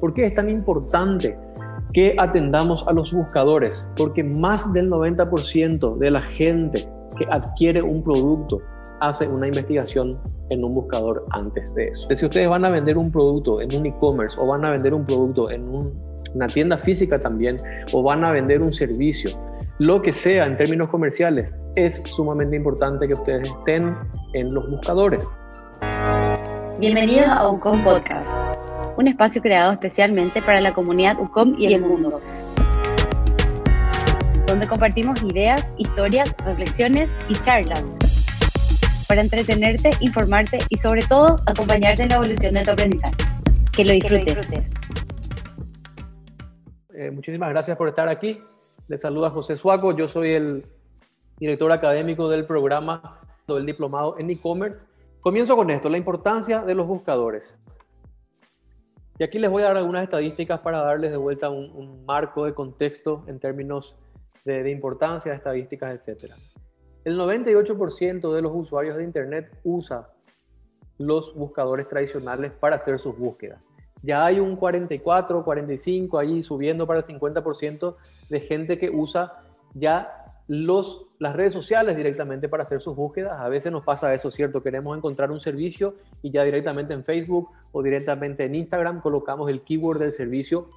¿Por qué es tan importante que atendamos a los buscadores? Porque más del 90% de la gente que adquiere un producto hace una investigación en un buscador antes de eso. Si ustedes van a vender un producto en un e-commerce o van a vender un producto en una tienda física también o van a vender un servicio, lo que sea en términos comerciales, es sumamente importante que ustedes estén en los buscadores. Bienvenidos a UCOM Podcast, un espacio creado especialmente para la comunidad UCOM y el mundo, donde compartimos ideas, historias, reflexiones y charlas para entretenerte, informarte y sobre todo acompañarte en la evolución de tu aprendizaje. Que lo disfrutes. Eh, muchísimas gracias por estar aquí. Les saluda José Suaco. Yo soy el director académico del programa del diplomado en e-commerce. Comienzo con esto, la importancia de los buscadores. Y aquí les voy a dar algunas estadísticas para darles de vuelta un, marco de contexto en términos de, importancia, estadísticas, etc. El 98% de los usuarios de Internet usa los buscadores tradicionales para hacer sus búsquedas. Ya hay un 44, 45, ahí subiendo para el 50% de gente que usa ya los, las redes sociales directamente para hacer sus búsquedas. A veces nos pasa eso, ¿cierto? Queremos encontrar un servicio y ya directamente en Facebook o directamente en Instagram colocamos el keyword del servicio,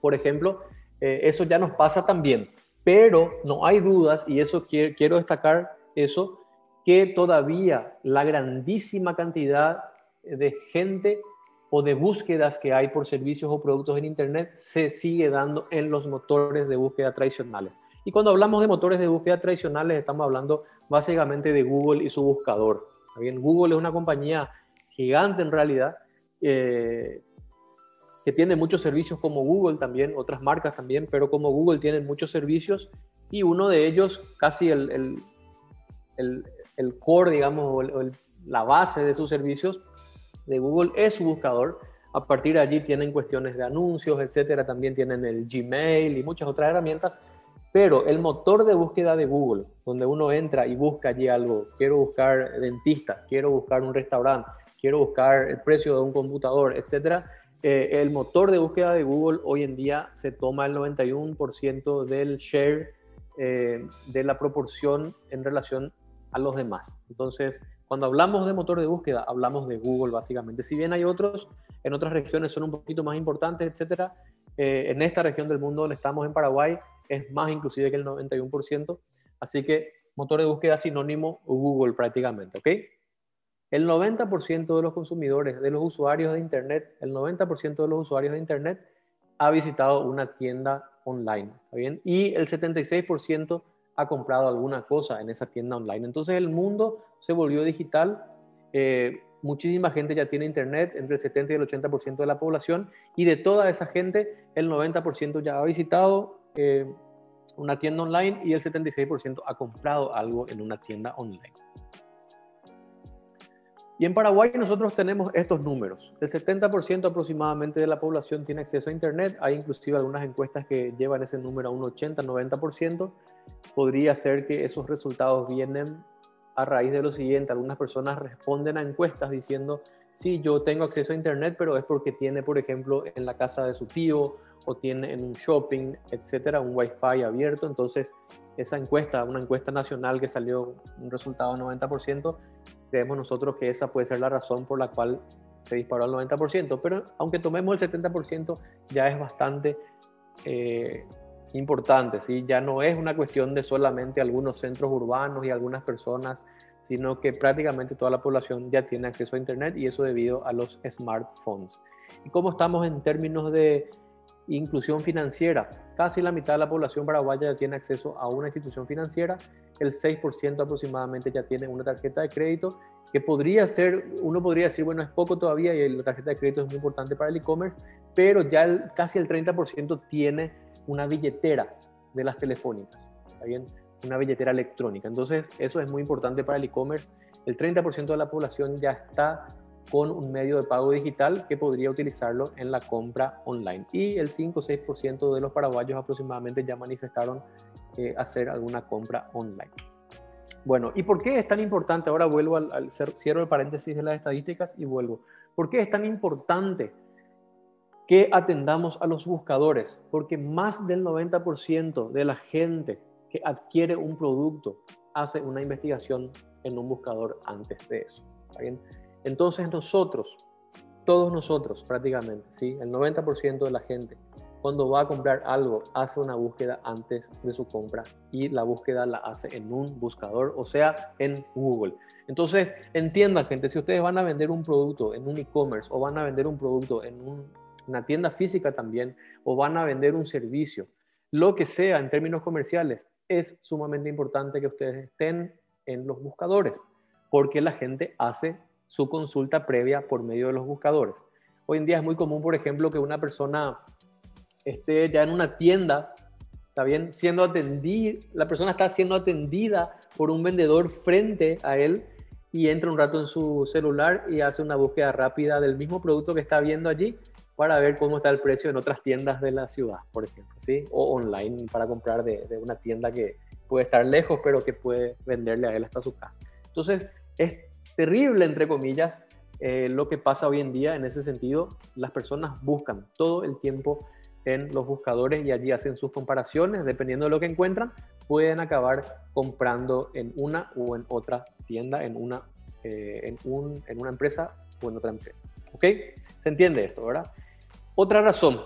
por ejemplo. Eh, eso ya nos pasa también pero no hay dudas, y eso quiero, destacar eso, que todavía la grandísima cantidad de gente o de búsquedas que hay por servicios o productos en Internet se sigue dando en los motores de búsqueda tradicionales. Y cuando hablamos de motores de búsqueda tradicionales, estamos hablando básicamente de Google y su buscador. Bien, Google es una compañía gigante en realidad, eh, que tiene muchos servicios como Google también, otras marcas también, pero como Google tienen muchos servicios y uno de ellos, casi el, el, el, core, digamos, o, la base de sus servicios de Google es su buscador. A partir de allí tienen cuestiones de anuncios, etcétera. También tienen el Gmail y muchas otras herramientas. Pero el motor de búsqueda de Google, donde uno entra y busca allí algo, quiero buscar dentista, quiero buscar un restaurante, quiero buscar el precio de un computador, etcétera, eh, el motor de búsqueda de Google hoy en día se toma el 91% del share eh, de la proporción en relación a los demás. Entonces, cuando hablamos de motor de búsqueda, hablamos de Google básicamente. Si bien hay otros, en otras regiones son un poquito más importantes, etcétera. Eh, en esta región del mundo donde estamos en Paraguay es más inclusive que el 91%. Así que motor de búsqueda sinónimo Google prácticamente, ¿ok? El 90% de los consumidores, de los usuarios de Internet, el 90% de los usuarios de Internet ha visitado una tienda online, bien? Y el 76% ha comprado alguna cosa en esa tienda online. Entonces el mundo se volvió digital. Eh, muchísima gente ya tiene Internet, entre el 70 y el 80% de la población, y de toda esa gente, el 90% ya ha visitado eh, una tienda online y el 76% ha comprado algo en una tienda online. Y en Paraguay nosotros tenemos estos números. El 70% aproximadamente de la población tiene acceso a Internet. Hay inclusive algunas encuestas que llevan ese número a un 80-90%. Podría ser que esos resultados vienen a raíz de lo siguiente. Algunas personas responden a encuestas diciendo, sí, yo tengo acceso a Internet, pero es porque tiene, por ejemplo, en la casa de su tío o tiene en un shopping, etcétera, un Wi-Fi abierto. Entonces, esa encuesta, una encuesta nacional que salió un resultado de 90%, creemos nosotros que esa puede ser la razón por la cual se disparó al 90%, pero aunque tomemos el 70% ya es bastante eh, importante, ¿sí? ya no es una cuestión de solamente algunos centros urbanos y algunas personas, sino que prácticamente toda la población ya tiene acceso a Internet y eso debido a los smartphones. ¿Y cómo estamos en términos de inclusión financiera? Casi la mitad de la población paraguaya ya tiene acceso a una institución financiera el 6% aproximadamente ya tiene una tarjeta de crédito, que podría ser, uno podría decir, bueno, es poco todavía y la tarjeta de crédito es muy importante para el e-commerce, pero ya casi el 30% tiene una billetera de las telefónicas, ¿está? Una billetera electrónica. Entonces, eso es muy importante para el e-commerce. El 30% de la población ya está con un medio de pago digital que podría utilizarlo en la compra online. Y el 5 o 6% de los paraguayos aproximadamente ya manifestaron hacer alguna compra online. Bueno, ¿y por qué es tan importante? Ahora vuelvo al, al cierro el paréntesis de las estadísticas y vuelvo. ¿Por qué es tan importante que atendamos a los buscadores, porque más del 90% de la gente que adquiere un producto hace una investigación en un buscador antes de eso. bien? Entonces nosotros, todos nosotros prácticamente, ¿sí? el 90% de la gente, cuando va a comprar algo, hace una búsqueda antes de su compra y la búsqueda la hace en un buscador, o sea, en Google. Entonces, entiendan, gente, si ustedes van a vender un producto en un e-commerce o van a vender un producto en una tienda física también o van a vender un servicio, lo que sea en términos comerciales, es sumamente importante que ustedes estén en los buscadores, porque la gente hace su consulta previa por medio de los buscadores. Hoy en día es muy común, por ejemplo, que una persona esté ya en una tienda, está bien, siendo atendida, la persona está siendo atendida por un vendedor frente a él y entra un rato en su celular y hace una búsqueda rápida del mismo producto que está viendo allí para ver cómo está el precio en otras tiendas de la ciudad, por ejemplo, ¿sí? O online para comprar de, de una tienda que puede estar lejos, pero que puede venderle a él hasta su casa. Entonces, es terrible, entre comillas, eh, lo que pasa hoy en día en ese sentido. Las personas buscan todo el tiempo en los buscadores y allí hacen sus comparaciones, dependiendo de lo que encuentran, pueden acabar comprando en una o en otra tienda, en una, eh, en, un, en una empresa o en otra empresa. ¿Ok? ¿Se entiende esto, verdad? Otra razón,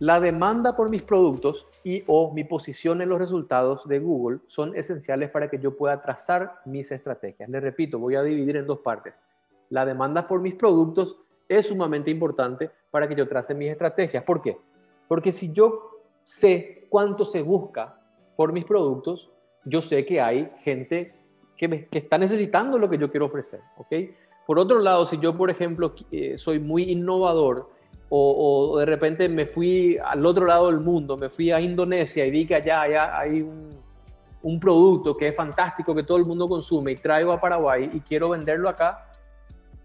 la demanda por mis productos y o mi posición en los resultados de Google son esenciales para que yo pueda trazar mis estrategias. Les repito, voy a dividir en dos partes. La demanda por mis productos es sumamente importante para que yo trace mis estrategias. ¿Por qué? Porque si yo sé cuánto se busca por mis productos, yo sé que hay gente que, está necesitando lo que yo quiero ofrecer. ¿ok? Por otro lado, si yo, por ejemplo, eh, soy muy innovador, o, de repente me fui al otro lado del mundo, me fui a Indonesia y vi que allá, hay un, producto que es fantástico, que todo el mundo consume y traigo a Paraguay y quiero venderlo acá,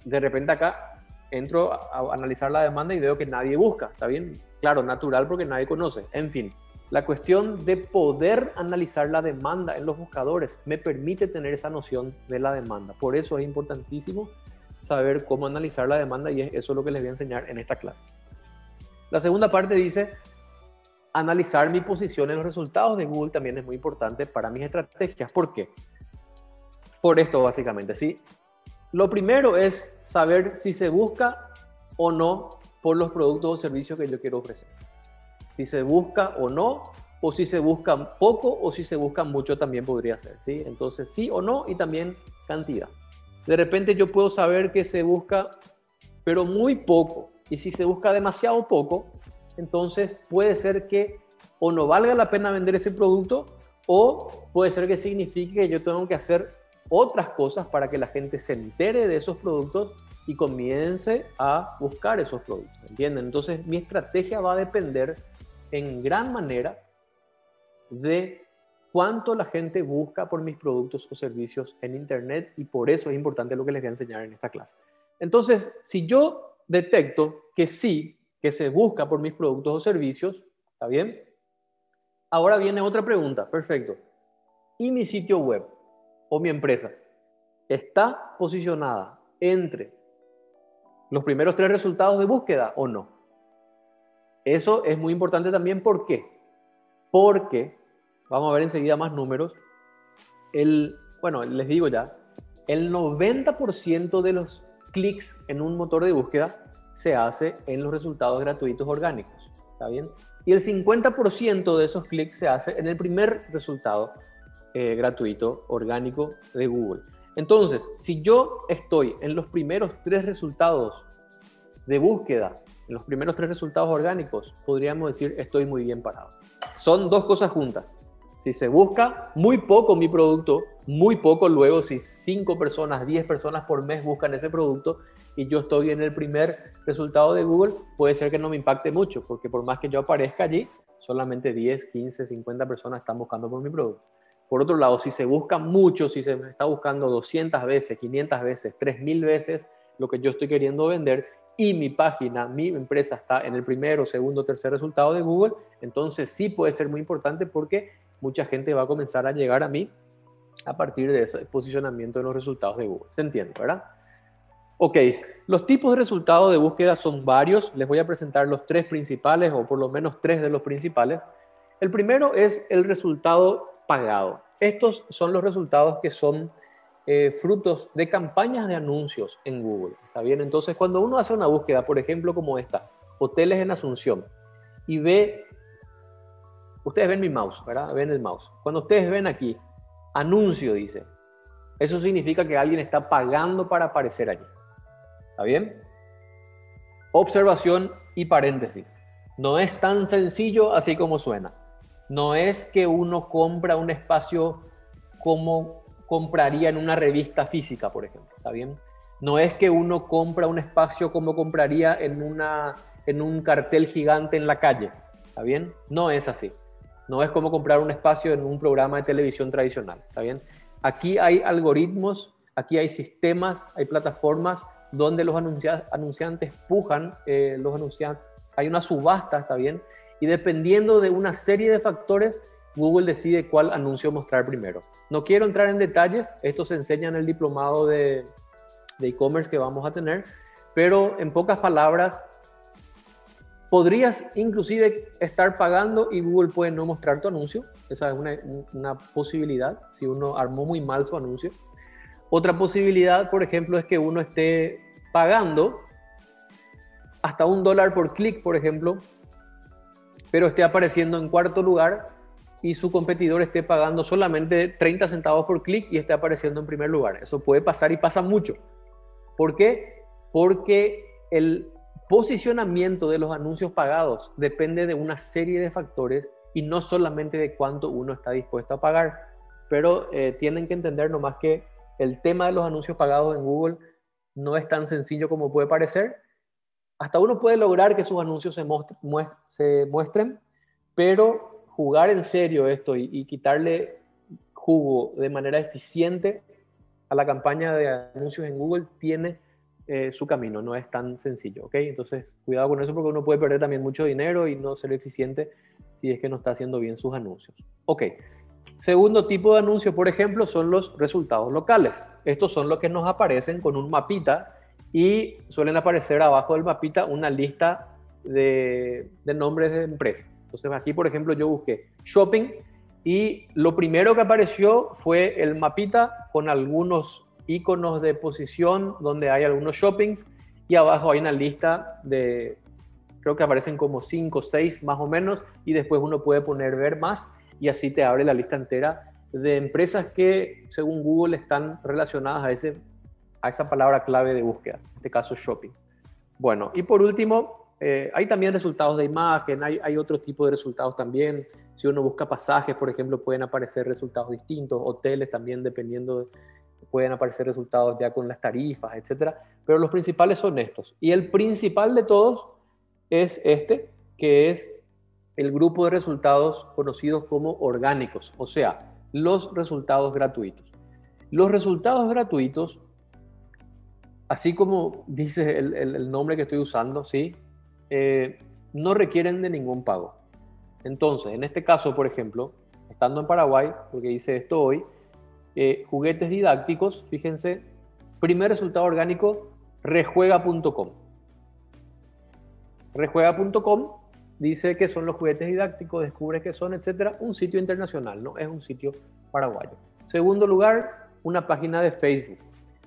de repente acá entro a, analizar la demanda y veo que nadie busca, ¿está bien? Claro, natural porque nadie conoce, en fin. La cuestión de poder analizar la demanda en los buscadores me permite tener esa noción de la demanda. Por eso es importantísimo saber cómo analizar la demanda y eso es lo que les voy a enseñar en esta clase. La segunda parte dice, analizar mi posición en los resultados de Google también es muy importante para mis estrategias. ¿Por qué? Por esto básicamente, ¿sí? Lo primero es saber si se busca o no por los productos o servicios que yo quiero ofrecer. Si se busca o no, o si se busca poco o si se busca mucho también podría ser, ¿sí? Entonces, sí o no y también cantidad. De repente yo puedo saber que se busca, pero muy poco. Y si se busca demasiado poco, entonces puede ser que o no valga la pena vender ese producto o puede ser que signifique que yo tengo que hacer otras cosas para que la gente se entere de esos productos y comience a buscar esos productos. ¿Entienden? Entonces mi estrategia va a depender en gran manera de cuánto la gente busca por mis productos o servicios en Internet y por eso es importante lo que les voy a enseñar en esta clase. Entonces, si yo detecto que sí, que se busca por mis productos o servicios, ¿está bien? Ahora viene otra pregunta, perfecto. ¿Y mi sitio web o mi empresa está posicionada entre los primeros tres resultados de búsqueda o no? Eso es muy importante también, ¿por qué? Porque Vamos a ver enseguida más números. El, bueno, les digo ya, el 90% de los clics en un motor de búsqueda se hace en los resultados gratuitos orgánicos. ¿Está bien? Y el 50% de esos clics se hace en el primer resultado eh, gratuito orgánico de Google. Entonces, si yo estoy en los primeros tres resultados de búsqueda, en los primeros tres resultados orgánicos, podríamos decir estoy muy bien parado. Son dos cosas juntas. Si se busca muy poco mi producto, muy poco luego, si 5 personas, 10 personas por mes buscan ese producto y yo estoy en el primer resultado de Google, puede ser que no me impacte mucho, porque por más que yo aparezca allí, solamente 10, 15, 50 personas están buscando por mi producto. Por otro lado, si se busca mucho, si se está buscando 200 veces, 500 veces, 3000 veces lo que yo estoy queriendo vender y mi página, mi empresa está en el primero, segundo, tercer resultado de Google, entonces sí puede ser muy importante porque mucha gente va a comenzar a llegar a mí a partir de ese posicionamiento de los resultados de Google. ¿Se entiende, verdad? Ok, los tipos de resultados de búsqueda son varios. Les voy a presentar los tres principales o por lo menos tres de los principales. El primero es el resultado pagado. Estos son los resultados que son eh, frutos de campañas de anuncios en Google. ¿Está bien? Entonces, cuando uno hace una búsqueda, por ejemplo, como esta, hoteles en Asunción, y ve, ustedes ven mi mouse, ¿verdad? Ven el mouse. Cuando ustedes ven aquí, anuncio dice, eso significa que alguien está pagando para aparecer allí. ¿Está bien? Observación y paréntesis. No es tan sencillo así como suena. No es que uno compra un espacio como compraría en una revista física, por ejemplo. ¿Está bien? No es que uno compra un espacio como compraría en, una, en un cartel gigante en la calle. ¿Está bien? No es así. No es como comprar un espacio en un programa de televisión tradicional. ¿Está bien? Aquí hay algoritmos, aquí hay sistemas, hay plataformas donde los anunciantes pujan, eh, los anunciantes, hay una subasta, ¿está bien? Y dependiendo de una serie de factores, Google decide cuál anuncio mostrar primero. No quiero entrar en detalles, esto se enseña en el diplomado de e-commerce que vamos a tener, pero en pocas palabras, podrías inclusive estar pagando y Google puede no mostrar tu anuncio. Esa es una, una posibilidad si uno armó muy mal su anuncio. Otra posibilidad, por ejemplo, es que uno esté pagando hasta un dólar por clic, por ejemplo, pero esté apareciendo en cuarto lugar y su competidor esté pagando solamente 30 centavos por clic y esté apareciendo en primer lugar. Eso puede pasar y pasa mucho. ¿Por qué? Porque el posicionamiento de los anuncios pagados depende de una serie de factores y no solamente de cuánto uno está dispuesto a pagar. Pero eh, tienen que entender nomás que el tema de los anuncios pagados en Google no es tan sencillo como puede parecer. Hasta uno puede lograr que sus anuncios se, muestren, pero jugar en serio esto y, quitarle jugo de manera eficiente a la campaña de anuncios en Google tiene eh, su camino, no es tan sencillo, ¿ok? Entonces, cuidado con eso porque uno puede perder también mucho dinero y no ser eficiente si es que no está haciendo bien sus anuncios. Ok, Segundo tipo de anuncio, por ejemplo, son los resultados locales. Estos son los que nos aparecen con un mapita y suelen aparecer abajo del mapita una lista de, nombres de empresas. Entonces aquí, por ejemplo, yo busqué shopping y lo primero que apareció fue el mapita con algunos iconos de posición donde hay algunos shoppings y abajo hay una lista de, creo que aparecen como 5 o 6 más o menos y después uno puede poner ver más y así te abre la lista entera de empresas que, según Google, están relacionadas a, ese, a esa palabra clave de búsqueda, en este caso shopping. Bueno, y por último, eh, hay también resultados de imagen, hay, hay otro tipo de resultados también. Si uno busca pasajes, por ejemplo, pueden aparecer resultados distintos, hoteles también, dependiendo, pueden aparecer resultados ya con las tarifas, etcétera. Pero los principales son estos. Y el principal de todos es este, que es el grupo de resultados conocidos como orgánicos, o sea, los resultados gratuitos. Los resultados gratuitos, así como dice el, nombre que estoy usando, ¿sí? Eh, no requieren de ningún pago. Entonces, en este caso, por ejemplo, estando en Paraguay, porque hice esto hoy, eh, juguetes didácticos, fíjense, primer resultado orgánico, rejuega.com. Rejuega.com dice que son los juguetes didácticos, descubre que son, etcétera, un sitio internacional, no es un sitio paraguayo. Segundo lugar, una página de Facebook.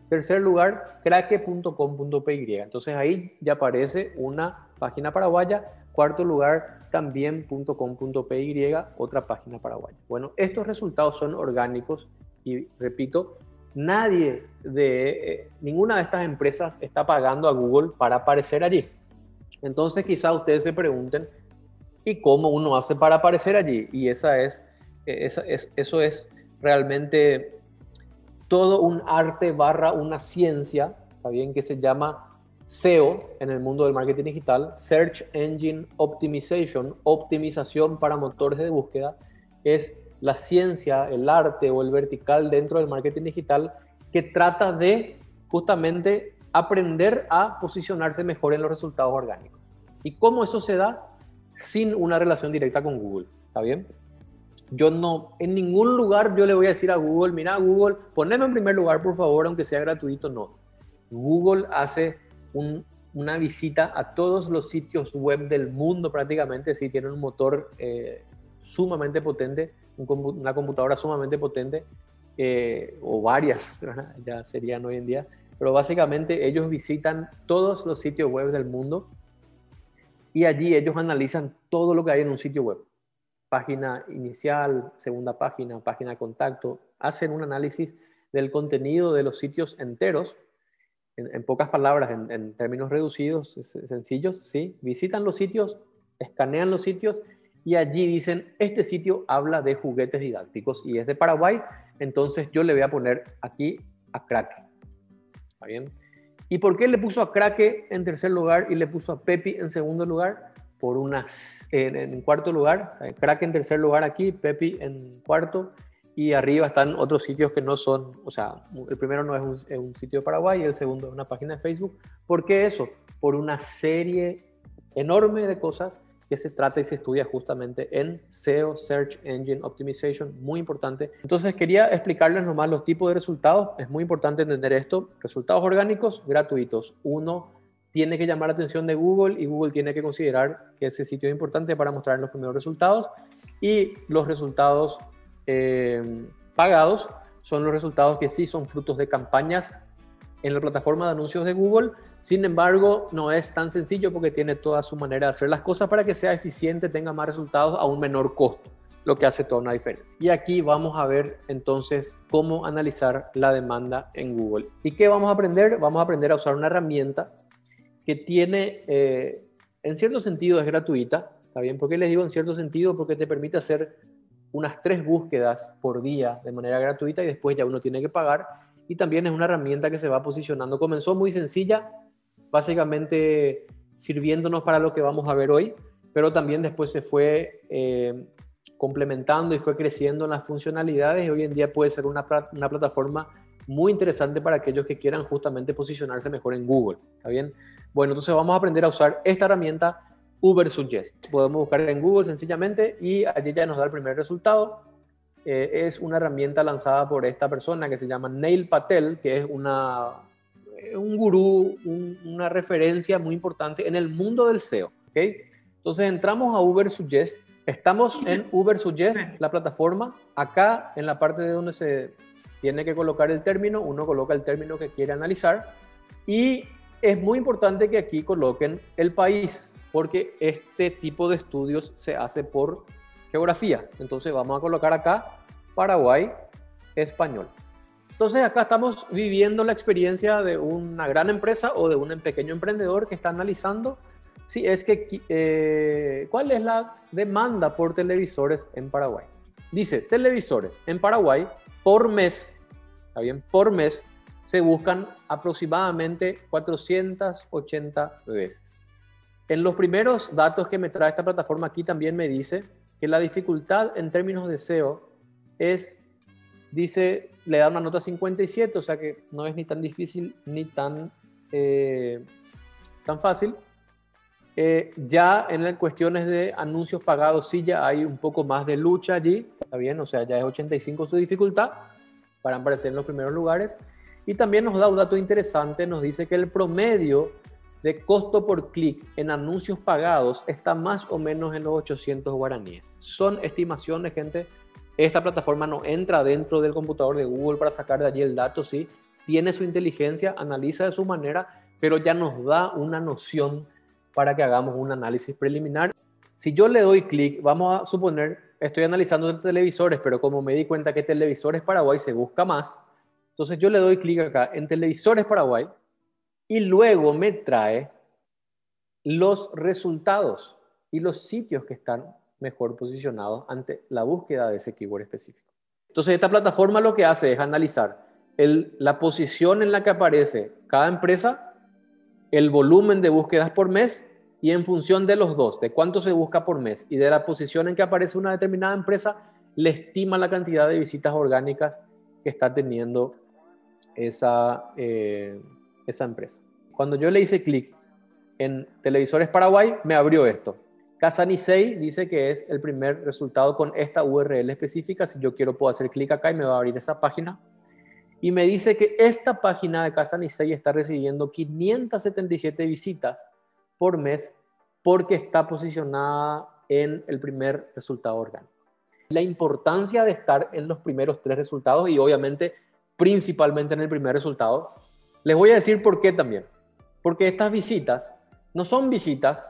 Tercer lugar, craque.com.py. Entonces ahí ya aparece una página paraguaya. Cuarto lugar, también .com.py, otra página paraguaya. Bueno, estos resultados son orgánicos y repito, nadie de eh, ninguna de estas empresas está pagando a Google para aparecer allí. Entonces quizá ustedes se pregunten, ¿y cómo uno hace para aparecer allí? Y esa es, esa es, eso es realmente todo un arte barra una ciencia, ¿está bien? Que se llama SEO en el mundo del marketing digital, Search Engine Optimization, optimización para motores de búsqueda, es la ciencia, el arte o el vertical dentro del marketing digital que trata de justamente aprender a posicionarse mejor en los resultados orgánicos. ¿Y cómo eso se da? Sin una relación directa con Google. ¿Está bien? Yo no, en ningún lugar yo le voy a decir a Google, mira Google, poneme en primer lugar por favor, aunque sea gratuito, no. Google hace una visita a todos los sitios web del mundo prácticamente, si tienen un motor eh, sumamente potente, una computadora sumamente potente, eh, o varias, ya serían hoy en día, pero básicamente ellos visitan todos los sitios web del mundo y allí ellos analizan todo lo que hay en un sitio web. Página inicial, segunda página, página de contacto, hacen un análisis del contenido de los sitios enteros, en, pocas palabras, en, en, términos reducidos, sencillos, ¿sí? Visitan los sitios, escanean los sitios y allí dicen, este sitio habla de juguetes didácticos y es de Paraguay, entonces yo le voy a poner aquí a Crack. ¿Está bien? ¿Y por qué le puso a Craque en tercer lugar y le puso a Pepi en segundo lugar? Por unas, en, cuarto lugar, Craque en tercer lugar aquí, Pepi en cuarto, y arriba están otros sitios que no son, o sea, el primero no es un, sitio de Paraguay el segundo es una página de Facebook. ¿Por qué eso? Por una serie enorme de cosas que se trata y se estudia justamente en SEO, Search Engine Optimization, muy importante. Entonces quería explicarles nomás los tipos de resultados, es muy importante entender esto. Resultados orgánicos gratuitos. Uno tiene que llamar la atención de Google y Google tiene que considerar que ese sitio es importante para mostrar los primeros resultados. Y los resultados eh, pagados son los resultados que sí son frutos de campañas en la plataforma de anuncios de Google. Sin embargo, no es tan sencillo porque tiene toda su manera de hacer las cosas para que sea eficiente, tenga más resultados a un menor costo, lo que hace toda una diferencia. Y aquí vamos a ver entonces cómo analizar la demanda en Google. ¿Y qué vamos a aprender? Vamos a aprender a usar una herramienta que tiene, eh, en cierto sentido, es gratuita. ¿Está bien? ¿Por qué les digo en cierto sentido? Porque te permite hacer unas tres búsquedas por día de manera gratuita y después ya uno tiene que pagar y también es una herramienta que se va posicionando. Comenzó muy sencilla, básicamente sirviéndonos para lo que vamos a ver hoy, pero también después se fue eh, complementando y fue creciendo en las funcionalidades y hoy en día puede ser una, una plataforma muy interesante para aquellos que quieran justamente posicionarse mejor en Google. ¿Está bien? Bueno, entonces vamos a aprender a usar esta herramienta Uber Suggest. Podemos buscar en Google sencillamente y allí ya nos da el primer resultado. Eh, es una herramienta lanzada por esta persona que se llama Neil Patel, que es una, eh, un gurú, una referencia muy importante en el mundo del SEO. ¿okay? Entonces entramos a Uber Suggest. Estamos en Uber Suggest, la plataforma. Acá en la parte de donde se tiene que colocar el término, uno coloca el término que quiere analizar. Y es muy importante que aquí coloquen el país, porque este tipo de estudios se hace por geografía. Entonces vamos a colocar acá Paraguay español. Entonces acá estamos viviendo la experiencia de una gran empresa o de un pequeño emprendedor que está analizando si es que eh, cuál es la demanda por televisores en Paraguay. Dice televisores en Paraguay por mes, está bien, por mes se buscan aproximadamente 480 veces. En los primeros datos que me trae esta plataforma aquí también me dice que la dificultad en términos de SEO es, dice, le da una nota 57, o sea que no es ni tan difícil ni tan, eh, tan fácil. Eh, ya en cuestiones de anuncios pagados, sí ya hay un poco más de lucha allí, está bien, o sea, ya es 85 su dificultad para aparecer en los primeros lugares. Y también nos da un dato interesante, nos dice que el promedio de costo por clic en anuncios pagados está más o menos en los 800 guaraníes. Son estimaciones, gente, esta plataforma no entra dentro del computador de Google para sacar de allí el dato, sí. Tiene su inteligencia, analiza de su manera, pero ya nos da una noción para que hagamos un análisis preliminar. Si yo le doy clic, vamos a suponer, estoy analizando televisores, pero como me di cuenta que televisores Paraguay se busca más, entonces yo le doy clic acá en televisores Paraguay y luego me trae los resultados y los sitios que están mejor posicionados ante la búsqueda de ese keyword específico. Entonces, esta plataforma lo que hace es analizar la posición en la que aparece cada empresa, el volumen de búsquedas por mes y en función de los dos, de cuánto se busca por mes y de la posición en que aparece una determinada empresa, le estima la cantidad de visitas orgánicas que está teniendo esa, eh, esa empresa. Cuando yo le hice clic en Televisores Paraguay, me abrió esto. Casanisei dice que es el primer resultado con esta URL específica. Si yo quiero, puedo hacer clic acá y me va a abrir esa página. y me dice que esta página de Casa Nisei está recibiendo 577 visitas por mes porque está posicionada en el primer resultado orgánico. La importancia de estar en los primeros tres resultados y obviamente principalmente en el primer resultado, les voy a decir por qué también. Porque estas visitas no son visitas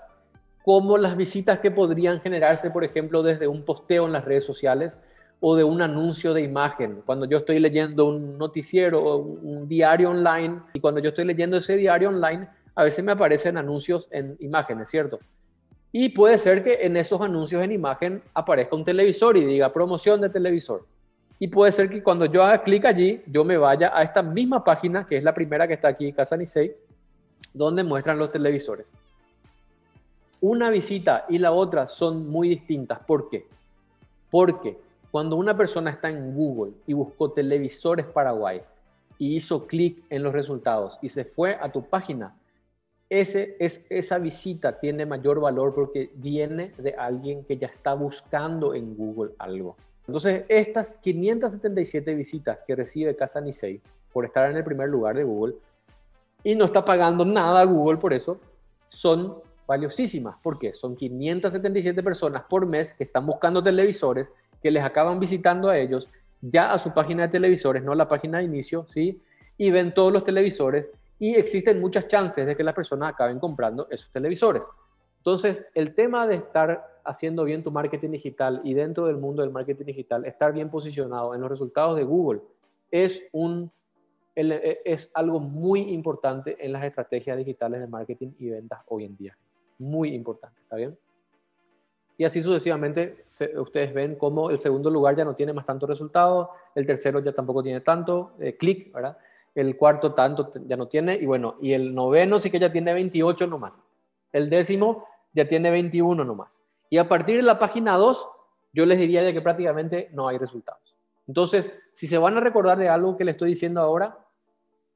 como las visitas que podrían generarse, por ejemplo, desde un posteo en las redes sociales o de un anuncio de imagen. Cuando yo estoy leyendo un noticiero o un diario online y cuando yo estoy leyendo ese diario online, a veces me aparecen anuncios en imágenes, ¿cierto? Y puede ser que en esos anuncios en imagen aparezca un televisor y diga promoción de televisor. Y puede ser que cuando yo haga clic allí, yo me vaya a esta misma página, que es la primera que está aquí, Casa Nisei, donde muestran los televisores. Una visita y la otra son muy distintas. ¿Por qué? Porque cuando una persona está en Google y buscó televisores Paraguay y hizo clic en los resultados y se fue a tu página, ese, es, esa visita tiene mayor valor porque viene de alguien que ya está buscando en Google algo. Entonces, estas 577 visitas que recibe Casa Nisei por estar en el primer lugar de Google y no está pagando nada a Google por eso, son valiosísimas. ¿Por qué? Son 577 personas por mes que están buscando televisores, que les acaban visitando a ellos ya a su página de televisores, no la página de inicio, ¿sí? Y ven todos los televisores y existen muchas chances de que las personas acaben comprando esos televisores. Entonces, el tema de estar haciendo bien tu marketing digital y dentro del mundo del marketing digital, estar bien posicionado en los resultados de Google es, un, es algo muy importante en las estrategias digitales de marketing y ventas hoy en día muy importante, ¿está bien? Y así sucesivamente, ustedes ven cómo el segundo lugar ya no tiene más tanto resultado, el tercero ya tampoco tiene tanto, eh, clic, ¿verdad? El cuarto tanto ya no tiene, y bueno, y el noveno sí que ya tiene 28 nomás. El décimo ya tiene 21 nomás. Y a partir de la página 2, yo les diría ya que prácticamente no hay resultados. Entonces, si se van a recordar de algo que les estoy diciendo ahora,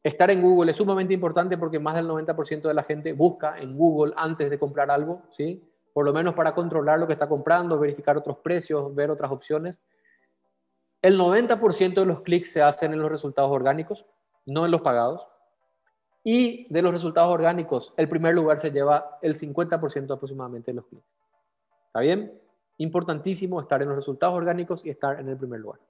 Estar en Google es sumamente importante porque más del 90% de la gente busca en Google antes de comprar algo, ¿sí? Por lo menos para controlar lo que está comprando, verificar otros precios, ver otras opciones. El 90% de los clics se hacen en los resultados orgánicos, no en los pagados. Y de los resultados orgánicos, el primer lugar se lleva el 50% aproximadamente de los clics. ¿Está bien? Importantísimo estar en los resultados orgánicos y estar en el primer lugar.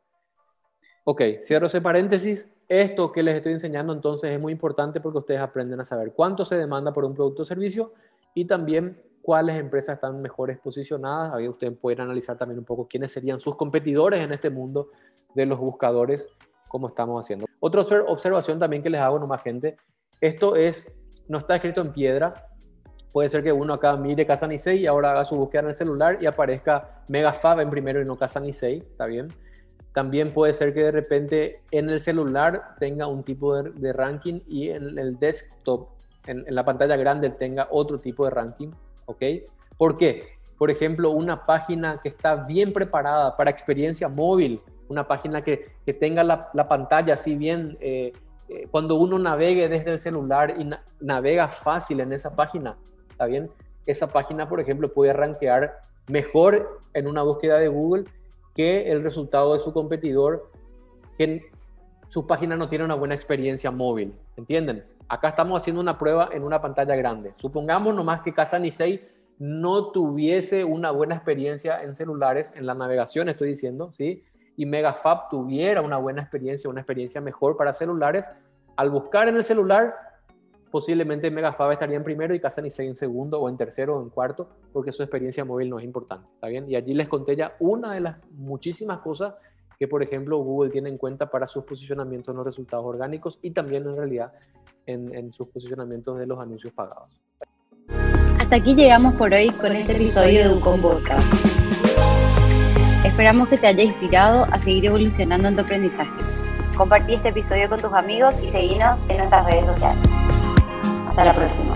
Ok, cierro ese paréntesis. Esto que les estoy enseñando entonces es muy importante porque ustedes aprenden a saber cuánto se demanda por un producto o servicio y también cuáles empresas están mejores posicionadas. Ahí ustedes pueden analizar también un poco quiénes serían sus competidores en este mundo de los buscadores, como estamos haciendo. Otra observación también que les hago nomás, gente. Esto es, no está escrito en piedra. Puede ser que uno acá mire Casa Nisei y ahora haga su búsqueda en el celular y aparezca Megafab en primero y no Casa Nisei. ¿Está bien? También puede ser que de repente en el celular tenga un tipo de, ranking y en el desktop, en, la pantalla grande, tenga otro tipo de ranking. ¿Ok? ¿Por qué? Por ejemplo, una página que está bien preparada para experiencia móvil, una página que, tenga la, pantalla así bien, eh, cuando uno navegue desde el celular y navega fácil en esa página, ¿está bien? Esa página, por ejemplo, puede rankear mejor en una búsqueda de Google que el resultado de su competidor, que su página no tiene una buena experiencia móvil. ¿Entienden? Acá estamos haciendo una prueba en una pantalla grande. Supongamos nomás que Casa Nisei no tuviese una buena experiencia en celulares, en la navegación estoy diciendo, ¿sí? Y Megafab tuviera una buena experiencia, una experiencia mejor para celulares, al buscar en el celular posiblemente Megafab estaría en primero y Casa Nisei en segundo o en tercero o en cuarto, porque su experiencia móvil no es importante, ¿está bien? Y allí les conté ya una de las muchísimas cosas que, por ejemplo, Google tiene en cuenta para sus posicionamientos en los resultados orgánicos y también en realidad en, sus posicionamientos de los anuncios pagados. Hasta aquí llegamos por hoy con este episodio de Ucom Podcast. Esperamos que te haya inspirado a seguir evolucionando en tu aprendizaje. Compartí este episodio con tus amigos y seguinos en nuestras redes sociales. Hasta la próxima.